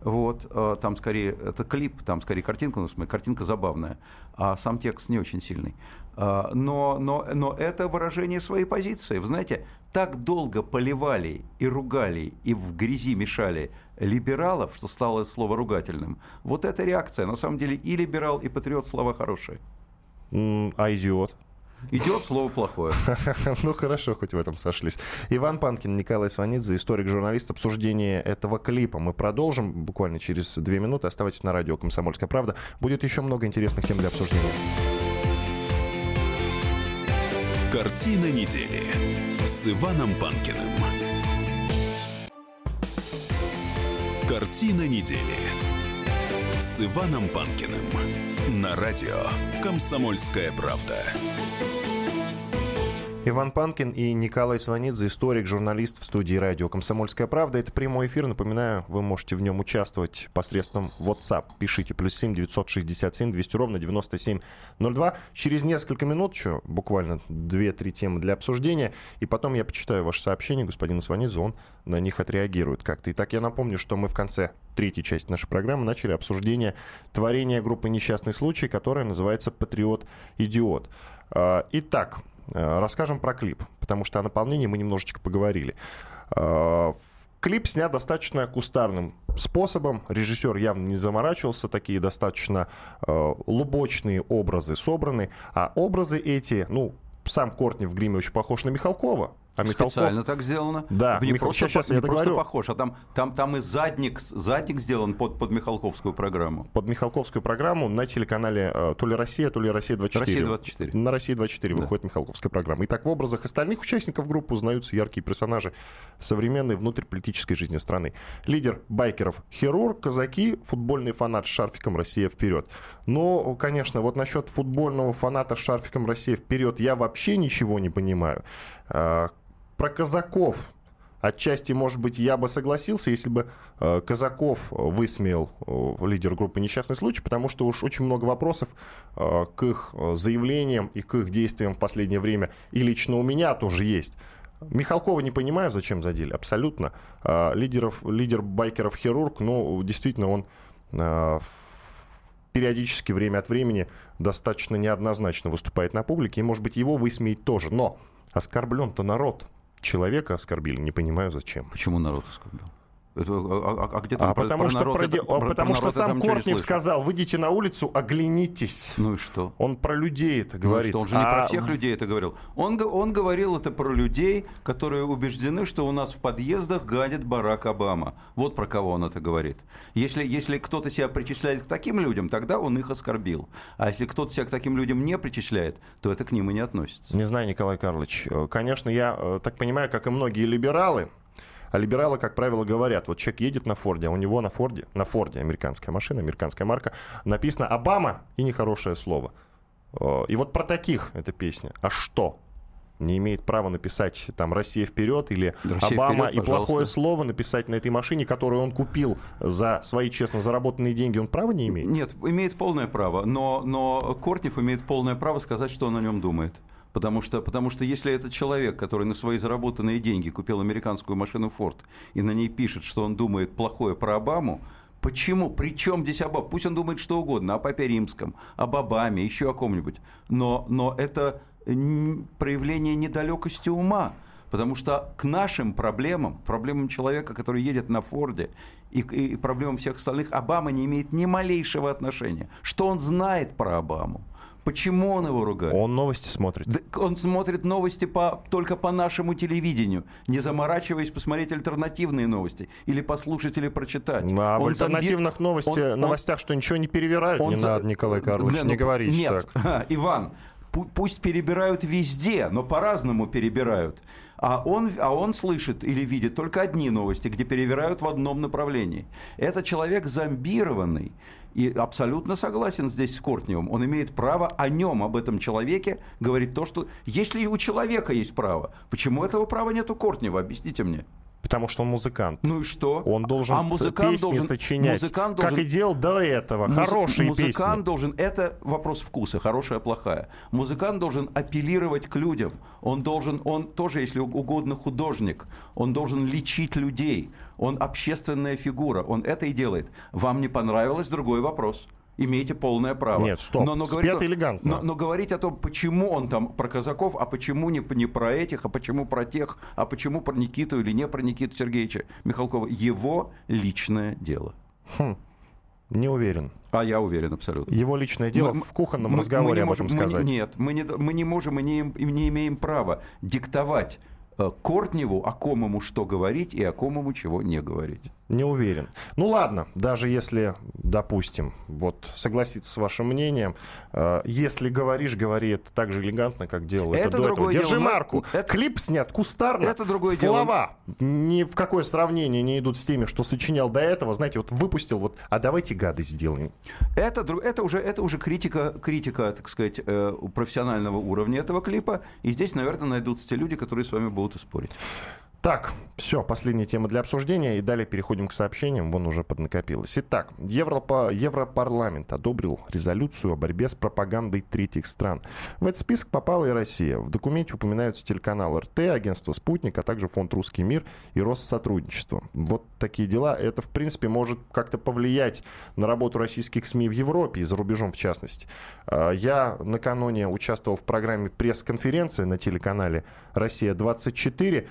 [SPEAKER 3] Вот, э, там скорее, это клип, там скорее картинка, ну, смысле, картинка забавная, а сам текст не очень сильный. Э, но, но, но это выражение своей позиции. Вы знаете, так долго поливали и ругали, и в грязи мешали либералов, что стало слово ругательным. Вот эта реакция. На самом деле и либерал, и патриот слова хорошие.
[SPEAKER 2] А идиот?
[SPEAKER 3] Идет слово плохое.
[SPEAKER 2] ну хорошо, хоть в этом сошлись. Иван Панкин, Николай Сванидзе, историк-журналист. Обсуждение этого клипа мы продолжим буквально через две минуты. Оставайтесь на радио «Комсомольская правда». Будет еще много интересных тем для обсуждения.
[SPEAKER 1] Картина недели с Иваном Панкиным. Картина недели с Иваном Панкиным на радио «Комсомольская правда».
[SPEAKER 2] Иван Панкин и Николай Сванидзе, историк, журналист в студии радио «Комсомольская правда». Это прямой эфир. Напоминаю, вы можете в нем участвовать посредством WhatsApp. Пишите плюс 7 967 200 ровно 9702. Через несколько минут еще, буквально 2-3 темы для обсуждения. И потом я почитаю ваше сообщение, господин Сванидзе, он на них отреагирует как-то. Итак, я напомню, что мы в конце третьей части нашей программы начали обсуждение творения группы «Несчастный случай», которая называется «Патриот-идиот». А, итак, расскажем про клип, потому что о наполнении мы немножечко поговорили. Э, Клип снят достаточно кустарным способом. Режиссер явно не заморачивался. Такие достаточно э, лубочные образы собраны. А образы эти, ну, сам Кортни в гриме очень похож на Михалкова.
[SPEAKER 3] А Михалков... Специально так сделано.
[SPEAKER 2] Да,
[SPEAKER 3] не Мих... просто, сейчас, не просто похож, а там, там, там и задник, задник сделан под, под Михалковскую программу.
[SPEAKER 2] Под Михалковскую программу на телеканале э, то ли Россия, то ли Россия 24.
[SPEAKER 3] Россия 24.
[SPEAKER 2] На России 24 да. выходит Михалковская программа. Итак, в образах остальных участников группы узнаются яркие персонажи современной внутриполитической жизни страны. Лидер байкеров хирург, казаки, футбольный фанат с шарфиком «Россия вперед». Но, конечно, вот насчет футбольного фаната с шарфиком «Россия вперед» я вообще ничего не понимаю э, про казаков Отчасти, может быть, я бы согласился, если бы э, Казаков высмеял э, лидер группы «Несчастный случай», потому что уж очень много вопросов э, к их заявлениям и к их действиям в последнее время. И лично у меня тоже есть. Михалкова не понимаю, зачем задели, абсолютно. Лидеров, лидер байкеров хирург, ну, действительно, он периодически, время от времени, достаточно неоднозначно выступает на публике, и, может быть, его высмеять тоже. Но оскорблен-то народ – человека оскорбили, не понимаю зачем.
[SPEAKER 3] Почему народ оскорбил?
[SPEAKER 2] Это, а, а, а где а потому что, народ, проде... это, потому что сам Кортнев сказал, выйдите на улицу, оглянитесь.
[SPEAKER 3] Ну и что?
[SPEAKER 2] Он про людей это говорит.
[SPEAKER 3] Ну, что, он же не а... про всех людей это говорил. Он, он говорил это про людей, которые убеждены, что у нас в подъездах гадит Барак Обама. Вот про кого он это говорит. Если, если кто-то себя причисляет к таким людям, тогда он их оскорбил. А если кто-то себя к таким людям не причисляет, то это к ним и не относится.
[SPEAKER 2] Не знаю, Николай Карлович. Конечно, я э, так понимаю, как и многие либералы, а либералы, как правило, говорят, вот человек едет на Форде, а у него на Форде, на Форде американская машина, американская марка, написано «Обама» и нехорошее слово. И вот про таких эта песня. А что? не имеет права написать там «Россия вперед» или Россия «Обама» вперед, и плохое слово написать на этой машине, которую он купил за свои честно заработанные деньги, он права не имеет?
[SPEAKER 3] Нет, имеет полное право, но, но Кортнев имеет полное право сказать, что он о нем думает. Потому что, потому что если этот человек, который на свои заработанные деньги купил американскую машину Ford и на ней пишет, что он думает плохое про Обаму, Почему? Причем здесь Обама? Пусть он думает что угодно, о Папе Римском, об Обаме, еще о ком-нибудь. Но, но это проявление недалекости ума. Потому что к нашим проблемам, проблемам человека, который едет на Форде, и, и проблемам всех остальных, Обама не имеет ни малейшего отношения. Что он знает про Обаму? Почему он его ругает?
[SPEAKER 2] Он новости смотрит. Да,
[SPEAKER 3] он смотрит новости по, только по нашему телевидению, не заморачиваясь посмотреть альтернативные новости или послушать или прочитать.
[SPEAKER 2] А он в альтернативных зомби... новости, он, новостях, он... что ничего не перевирают, он... не надо, Николай Карлович, не, ну, не говорите
[SPEAKER 3] нет,
[SPEAKER 2] так.
[SPEAKER 3] Иван, пусть перебирают везде, но по-разному перебирают. А он, а он слышит или видит только одни новости, где перевирают в одном направлении. Это человек зомбированный. И абсолютно согласен здесь с Кортневым. Он имеет право о нем, об этом человеке, говорить то, что... Если и у человека есть право, почему этого права нет у Кортнева? Объясните мне.
[SPEAKER 2] Потому что он музыкант.
[SPEAKER 3] Ну и что?
[SPEAKER 2] Он должен а музыкант песни должен, сочинять, музыкант должен, как и делал до этого. Муз, Хорошие
[SPEAKER 3] музыкант
[SPEAKER 2] песни.
[SPEAKER 3] Музыкант должен... Это вопрос вкуса, хорошая, плохая. Музыкант должен апеллировать к людям. Он должен... Он тоже, если угодно, художник. Он должен лечить людей. Он общественная фигура. Он это и делает. Вам не понравилось? Другой вопрос имеете полное право.
[SPEAKER 2] Нет, стоп, но, но говорить, элегантно.
[SPEAKER 3] Но, но говорить о том, почему он там про казаков, а почему не, не про этих, а почему про тех, а почему про Никиту или не про Никиту Сергеевича Михалкова, его личное дело.
[SPEAKER 2] Хм. Не уверен.
[SPEAKER 3] А я уверен абсолютно.
[SPEAKER 2] Его личное дело мы, в кухонном мы, разговоре мы об этом сказать.
[SPEAKER 3] Мы, нет, мы не, мы не можем и не, не имеем права диктовать Э, Кортневу, о ком ему что говорить и о ком ему чего не говорить.
[SPEAKER 2] Не уверен. Ну ладно, даже если, допустим, вот согласиться с вашим мнением, э, если говоришь, говори это так же элегантно, как делал это, это до этого. Держи дело. марку. Это... Клип снят кустарно.
[SPEAKER 3] Это другое
[SPEAKER 2] Слова дело. ни в какое сравнение не идут с теми, что сочинял до этого. Знаете, вот выпустил, вот, а давайте гады сделаем.
[SPEAKER 3] Это, это, уже, это уже критика, критика, так сказать, э, профессионального уровня этого клипа. И здесь, наверное, найдутся те люди, которые с вами будут будут спорить.
[SPEAKER 2] Так, все, последняя тема для обсуждения, и далее переходим к сообщениям, вон уже поднакопилось. Итак, Европа, Европарламент одобрил резолюцию о борьбе с пропагандой третьих стран. В этот список попала и Россия. В документе упоминаются телеканал РТ, агентство «Спутник», а также фонд «Русский мир» и Россотрудничество. Вот такие дела. Это, в принципе, может как-то повлиять на работу российских СМИ в Европе и за рубежом в частности. А, я накануне участвовал в программе пресс-конференции на телеканале «Россия-24»,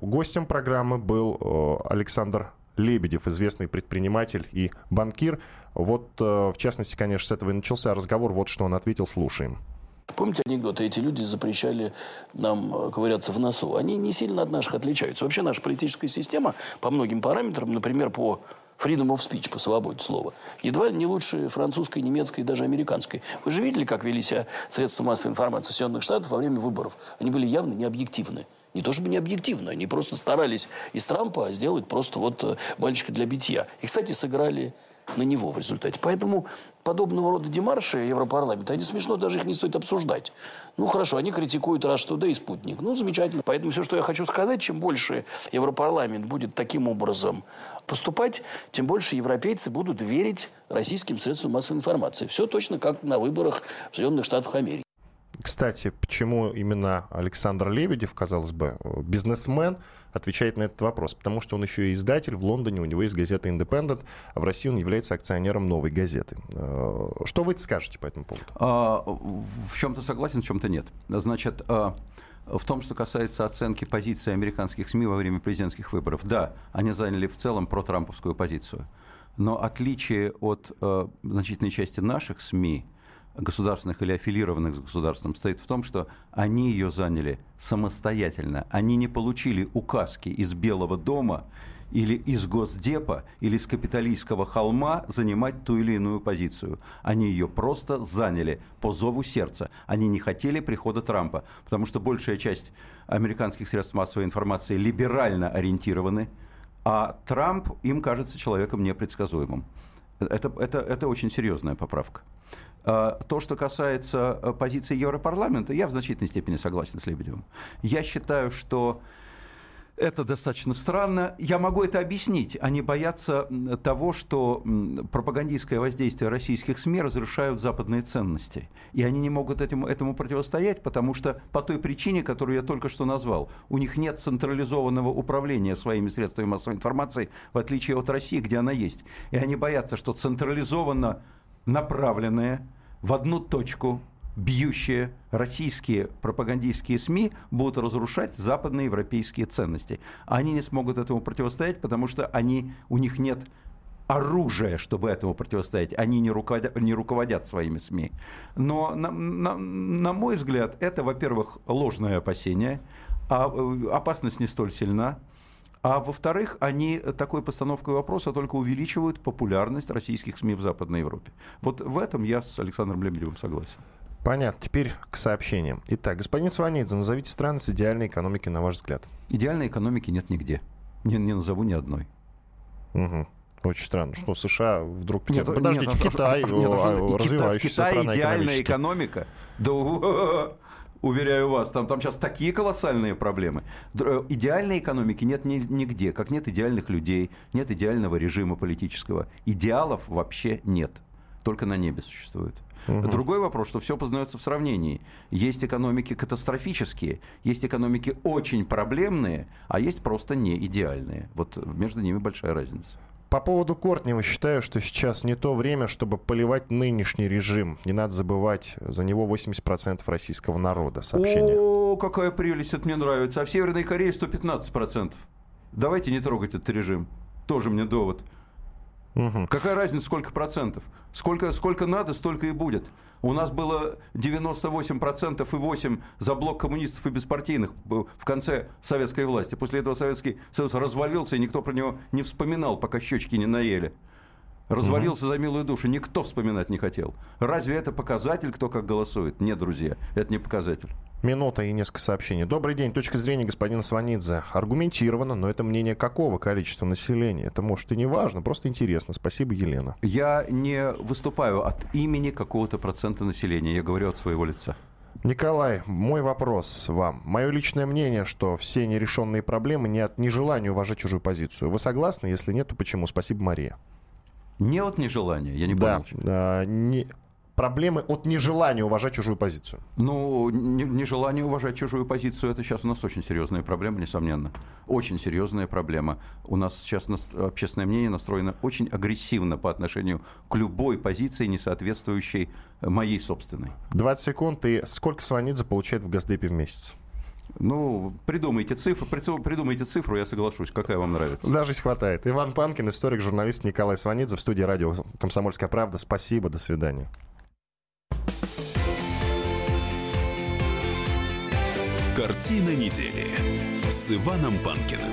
[SPEAKER 2] Гостем программы был Александр Лебедев, известный предприниматель и банкир. Вот, в частности, конечно, с этого и начался разговор. Вот что он ответил, слушаем.
[SPEAKER 5] Помните анекдоты? Эти люди запрещали нам ковыряться в носу. Они не сильно от наших отличаются. Вообще наша политическая система по многим параметрам, например, по freedom of speech, по свободе слова, едва ли не лучше французской, немецкой и даже американской. Вы же видели, как вели себя средства массовой информации Соединенных Штатов во время выборов? Они были явно необъективны. Не то чтобы не объективно, они просто старались из Трампа сделать просто вот э, мальчика для битья. И, кстати, сыграли на него в результате. Поэтому подобного рода демарши Европарламента, они смешно, даже их не стоит обсуждать. Ну, хорошо, они критикуют Rush Today и Спутник. Ну, замечательно. Поэтому все, что я хочу сказать, чем больше Европарламент будет таким образом поступать, тем больше европейцы будут верить российским средствам массовой информации. Все точно как на выборах в Соединенных Штатах Америки.
[SPEAKER 2] Кстати, почему именно Александр Лебедев, казалось бы, бизнесмен, отвечает на этот вопрос? Потому что он еще и издатель в Лондоне, у него есть газета «Индепендент», а в России он является акционером «Новой газеты». Э, что вы скажете по этому поводу?
[SPEAKER 3] А, в чем-то согласен, в чем-то нет. Значит, а, в том, что касается оценки позиции американских СМИ во время президентских выборов, да, они заняли в целом протрамповскую позицию. Но отличие от э, значительной части наших СМИ – государственных или аффилированных с государством стоит в том, что они ее заняли самостоятельно. Они не получили указки из Белого дома или из Госдепа, или с капиталистского холма занимать ту или иную позицию. Они ее просто заняли по зову сердца. Они не хотели прихода Трампа, потому что большая часть американских средств массовой информации либерально ориентированы, а Трамп им кажется человеком непредсказуемым. Это, это, это очень серьезная поправка. А, то, что касается э, позиции Европарламента, я в значительной степени согласен с Лебедевым. Я считаю, что это достаточно странно. Я могу это объяснить. Они боятся того, что пропагандистское воздействие российских СМИ разрушают западные ценности. И они не могут этому, этому противостоять, потому что по той причине, которую я только что назвал, у них нет централизованного управления своими средствами массовой информации, в отличие от России, где она есть. И они боятся, что централизованно направленные в одну точку бьющие российские пропагандистские СМИ будут разрушать западные европейские ценности. Они не смогут этому противостоять, потому что они, у них нет оружия, чтобы этому противостоять. Они не руководят, не руководят своими СМИ. Но, на, на, на мой взгляд, это, во-первых, ложное опасение, а э, опасность не столь сильна. А во-вторых, они такой постановкой вопроса только увеличивают популярность российских СМИ в Западной Европе. Вот в этом я с Александром Лебедевым согласен.
[SPEAKER 2] Понятно. Теперь к сообщениям. Итак, господин Сванидзе, назовите страны с идеальной экономикой, на ваш взгляд.
[SPEAKER 3] Идеальной экономики нет нигде. Не, не назову ни одной.
[SPEAKER 2] Угу. Очень странно, что США вдруг... Нет, Подождите, нет, Китай, нет,
[SPEAKER 3] развивающаяся Китай, страна идеальная экономика. Да Уверяю вас, там, там сейчас такие колоссальные проблемы. Э, идеальной экономики нет нигде, как нет идеальных людей, нет идеального режима политического. Идеалов вообще нет. Только на небе существует. Угу. Другой вопрос, что все познается в сравнении. Есть экономики катастрофические, есть экономики очень проблемные, а есть просто не идеальные. Вот между ними большая разница.
[SPEAKER 2] По поводу Кортнева считаю, что сейчас не то время, чтобы поливать нынешний режим. Не надо забывать, за него 80% российского народа. Сообщение.
[SPEAKER 3] О, какая прелесть, это мне нравится. А в Северной Корее 115%. Давайте не трогать этот режим. Тоже мне довод. Угу. Какая разница, сколько процентов? Сколько, сколько надо, столько и будет. У нас было 98% и 8% за блок коммунистов и беспартийных в конце советской власти. После этого Советский Союз развалился, и никто про него не вспоминал, пока щечки не наели. Развалился угу. за милую душу. Никто вспоминать не хотел. Разве это показатель, кто как голосует? Нет, друзья, это не показатель.
[SPEAKER 2] Минута и несколько сообщений. Добрый день. Точка зрения господина Сванидзе. Аргументировано, но это мнение какого количества населения? Это может и не важно, просто интересно. Спасибо, Елена.
[SPEAKER 3] Я не выступаю от имени какого-то процента населения. Я говорю от своего лица.
[SPEAKER 2] Николай, мой вопрос вам. Мое личное мнение, что все нерешенные проблемы не от нежелания уважать чужую позицию. Вы согласны? Если нет, то почему? Спасибо, Мария.
[SPEAKER 3] Не от нежелания, я не понял.
[SPEAKER 2] Да, не, проблемы от нежелания уважать чужую позицию?
[SPEAKER 3] Ну, нежелание уважать чужую позицию, это сейчас у нас очень серьезная проблема, несомненно. Очень серьезная проблема. У нас сейчас общественное мнение настроено очень агрессивно по отношению к любой позиции, не соответствующей моей собственной.
[SPEAKER 2] 20 секунд. И сколько Сванидзе получает в Газдепе в месяц?
[SPEAKER 3] Ну, придумайте цифру, придумайте цифру, я соглашусь. Какая вам нравится?
[SPEAKER 2] Даже хватает. Иван Панкин, историк, журналист Николай Сванидзе в студии радио «Комсомольская правда». Спасибо, до свидания.
[SPEAKER 1] Картина недели с Иваном Панкиным.